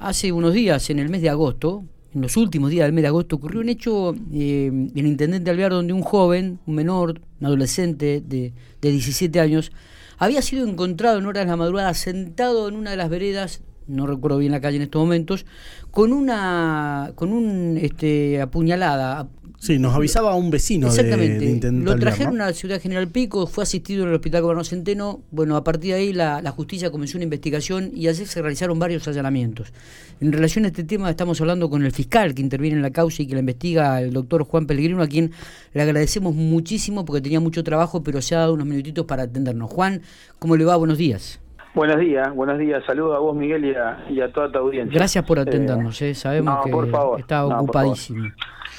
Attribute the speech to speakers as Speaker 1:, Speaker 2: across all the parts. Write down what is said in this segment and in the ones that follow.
Speaker 1: Hace unos días, en el mes de agosto, en los últimos días del mes de agosto, ocurrió un hecho eh, en el Intendente Alvear donde un joven, un menor, un adolescente de, de 17 años, había sido encontrado en horas de la madrugada sentado en una de las veredas no recuerdo bien la calle en estos momentos, con una con un este apuñalada,
Speaker 2: Sí, nos avisaba un vecino
Speaker 1: Exactamente. De, Lo trajeron a la ciudad General Pico, fue asistido en el hospital Gobernador Centeno. Bueno, a partir de ahí la, justicia comenzó una investigación y así se realizaron varios allanamientos. En relación a este tema estamos hablando con el fiscal que interviene en la causa y que la investiga, el doctor Juan Pellegrino, a quien le agradecemos muchísimo porque tenía mucho trabajo, pero se ha dado unos minutitos para atendernos. Juan, ¿cómo le va? Buenos días.
Speaker 3: Buenos días, buenos días. Saludos a vos, Miguel, y a, toda tu audiencia.
Speaker 1: Gracias por atendernos, eh, sabemos que está ocupadísimo.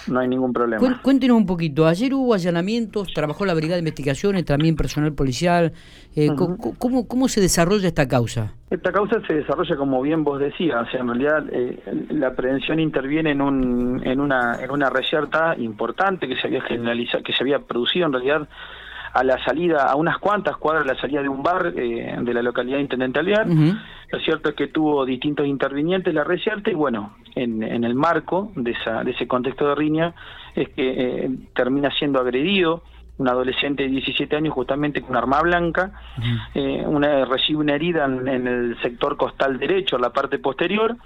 Speaker 3: No hay ningún problema.
Speaker 1: Cuéntenos un poquito. Ayer hubo allanamientos, trabajó la Brigada de Investigaciones, también personal policial. Eh, ¿cómo, ¿Cómo se desarrolla esta causa?
Speaker 3: Esta causa se desarrolla como bien vos decías. O sea, en realidad eh, la prevención interviene en, un, en, una, en una reyerta importante que se había generalizado, que se había producido en realidad a la salida, a unas cuantas cuadras de la salida de un bar eh, de la localidad de Intendente Alvear. Lo cierto es que tuvo distintos intervinientes. La resierte y bueno, en, en el marco de, esa, de ese contexto de riña es que eh, termina siendo agredido un adolescente de 17 años justamente con arma blanca, eh, una, recibe una herida en, el sector costal derecho, en la parte posterior,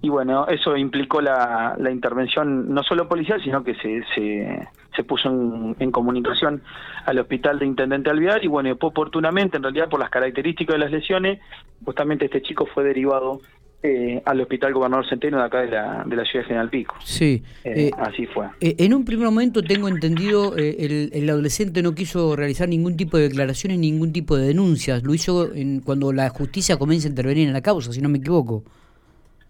Speaker 3: y bueno, eso implicó la, la, intervención no solo policial, sino que se, se, se puso en, comunicación al hospital de Intendente Alvear, y bueno, oportunamente, en realidad por las características de las lesiones, justamente este chico fue derivado eh, al Hospital Gobernador Centeno de acá de la, de la ciudad de General Pico.
Speaker 1: Sí.
Speaker 3: Eh, eh, así fue.
Speaker 1: en un primer momento tengo entendido, el, el, adolescente no quiso realizar ningún tipo de declaraciones, ningún tipo de denuncias. Lo hizo en, cuando la justicia comienza a intervenir en la causa, si no me equivoco.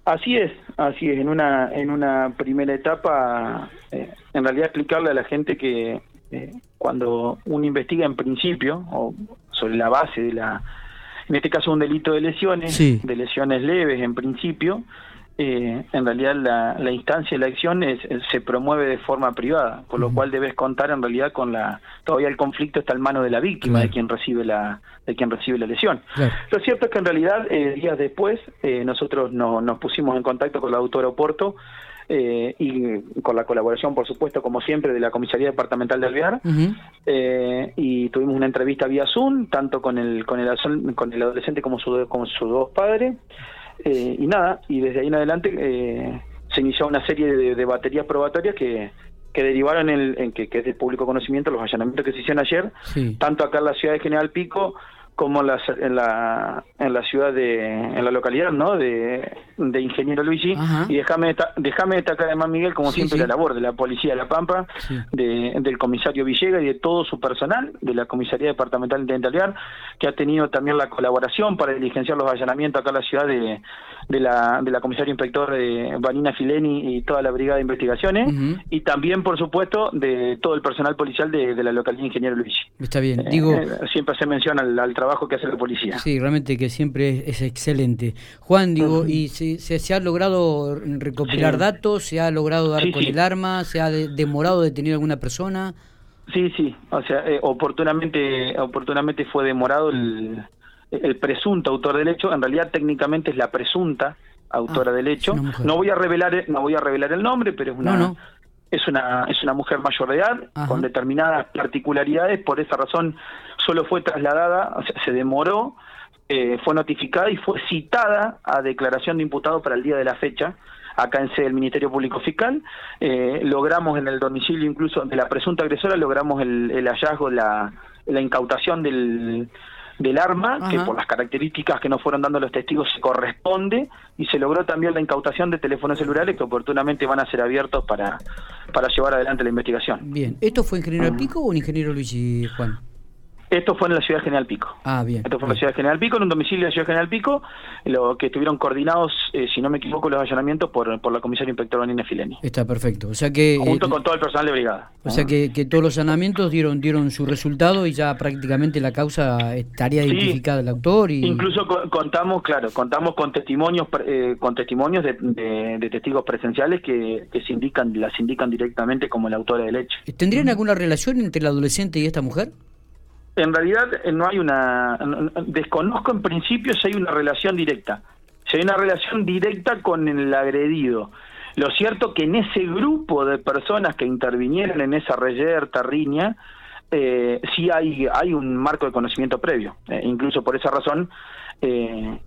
Speaker 3: Así es, así es. En una, en una primera etapa, en realidad explicarle a la gente que cuando uno investiga en principio, o sobre la base de la en este caso un delito de lesiones, de lesiones leves en principio, eh, en realidad la, la, instancia de la acción es, se promueve de forma privada, por lo cual debes contar en realidad con la todavía el conflicto está en mano de la víctima, de quien recibe la de quien recibe la lesión. Lo cierto es que en realidad eh, días después eh, nosotros no, nos pusimos en contacto con la autora Oporto eh, y con la colaboración, por supuesto, como siempre, de la Comisaría Departamental de Alvear. eh, y tuvimos una entrevista vía Zoom, tanto con el, con el, con el adolescente como, su, como sus dos padres. Eh, y nada, y desde ahí en adelante eh, se inició una serie de, baterías probatorias que, que derivaron en, en que, que, es de público conocimiento los allanamientos que se hicieron ayer, tanto acá en la ciudad de General Pico como en la, en la ciudad de, en la localidad, ¿no? De, de Ingeniero Luigi. Y déjame déjame destacar además, Miguel, como siempre, la labor de la Policía de La Pampa, de, del comisario Villega y de todo su personal, de la Comisaría Departamental de Alvear, que ha tenido también la colaboración para diligenciar los allanamientos acá en la ciudad de, de la, de la comisaria inspector de Vanina Fileni y toda la brigada de investigaciones, y también, por supuesto, de todo el personal policial de, la localidad de Ingeniero Luigi.
Speaker 1: Está bien, eh, digo...
Speaker 3: Eh, siempre se menciona al, al trabajo que hace la policía.
Speaker 1: Sí, realmente que siempre es, excelente. Juan, digo, ¿y se, se, ha logrado recopilar datos? ¿Se ha logrado dar con el arma? ¿Se ha demorado detenido alguna persona?
Speaker 3: Sí, sí, o sea, eh, oportunamente, oportunamente fue demorado el, el presunto autor del hecho, en realidad técnicamente es la presunta autora ah, del hecho. No voy a revelar, no voy a revelar el nombre, pero es una, es una, es una mujer mayor de edad con determinadas particularidades. Por esa razón solo fue trasladada, o sea, se demoró, eh, fue notificada y fue citada a declaración de imputado para el día de la fecha acá en sede del Ministerio Público Fiscal. Eh, logramos en el domicilio incluso de la presunta agresora, logramos el, el hallazgo, la, la incautación del, del arma, que por las características que nos fueron dando los testigos se corresponde, y se logró también la incautación de teléfonos celulares que oportunamente van a ser abiertos para, para llevar adelante la investigación.
Speaker 1: Bien, ¿esto fue ingeniero Pico o un ingeniero Luigi Juan?
Speaker 3: Esto fue en la ciudad de General Pico.
Speaker 1: Ah, bien.
Speaker 3: Esto fue en la ciudad de General Pico, en un domicilio de la ciudad de General Pico, lo que estuvieron coordinados, eh, si no me equivoco, los allanamientos por, por la comisaria inspectora Vanina Fileni.
Speaker 1: Está perfecto. O sea que
Speaker 3: junto eh, con todo el personal de brigada.
Speaker 1: O sea que, que, todos los allanamientos dieron dieron su resultado y ya prácticamente la causa estaría identificada el autor y
Speaker 3: incluso contamos, claro, contamos con testimonios eh, con testimonios de, de, testigos presenciales que, que se indican las indican directamente como la autora del hecho.
Speaker 1: ¿Tendrían alguna relación entre el adolescente y esta mujer?
Speaker 3: En realidad eh, no hay una, desconozco en principio si hay una relación directa, si hay una relación directa con el agredido. Lo cierto que en ese grupo de personas que intervinieron en esa reyerta, riña, eh, sí hay, hay un marco de conocimiento previo. Eh, incluso por esa razón, eh,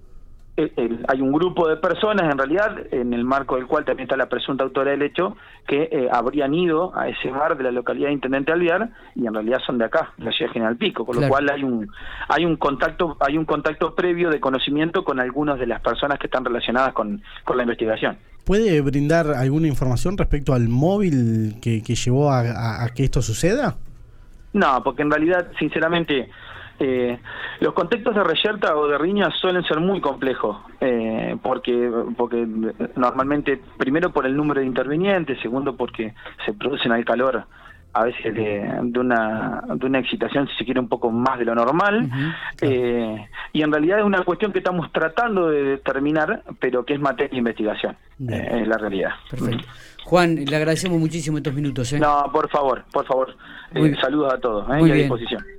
Speaker 3: hay un grupo de personas, en realidad, en el marco del cual también está la presunta autora del hecho, que eh, habrían ido a ese bar de la localidad de Intendente Alviar y en realidad son de acá, de la ciudad de General Pico, con lo cual hay un hay un contacto hay un contacto previo de conocimiento con algunas de las personas que están relacionadas con, con la investigación.
Speaker 2: ¿Puede brindar alguna información respecto al móvil que, que llevó a, a que esto suceda?
Speaker 3: No, porque en realidad, sinceramente, eh, los contextos de reyerta o de riña suelen ser muy complejos, eh, porque, porque normalmente, primero por el número de intervinientes, segundo porque se producen al calor a veces de, una, de una excitación, si se quiere, un poco más de lo normal. eh, y en realidad es una cuestión que estamos tratando de determinar, pero que es materia de investigación, eh, es la realidad.
Speaker 1: Perfecto. Juan, le agradecemos muchísimo estos minutos. ¿eh?
Speaker 3: No, por favor, por favor. Eh, saludos a todos, ¿eh? y a disposición.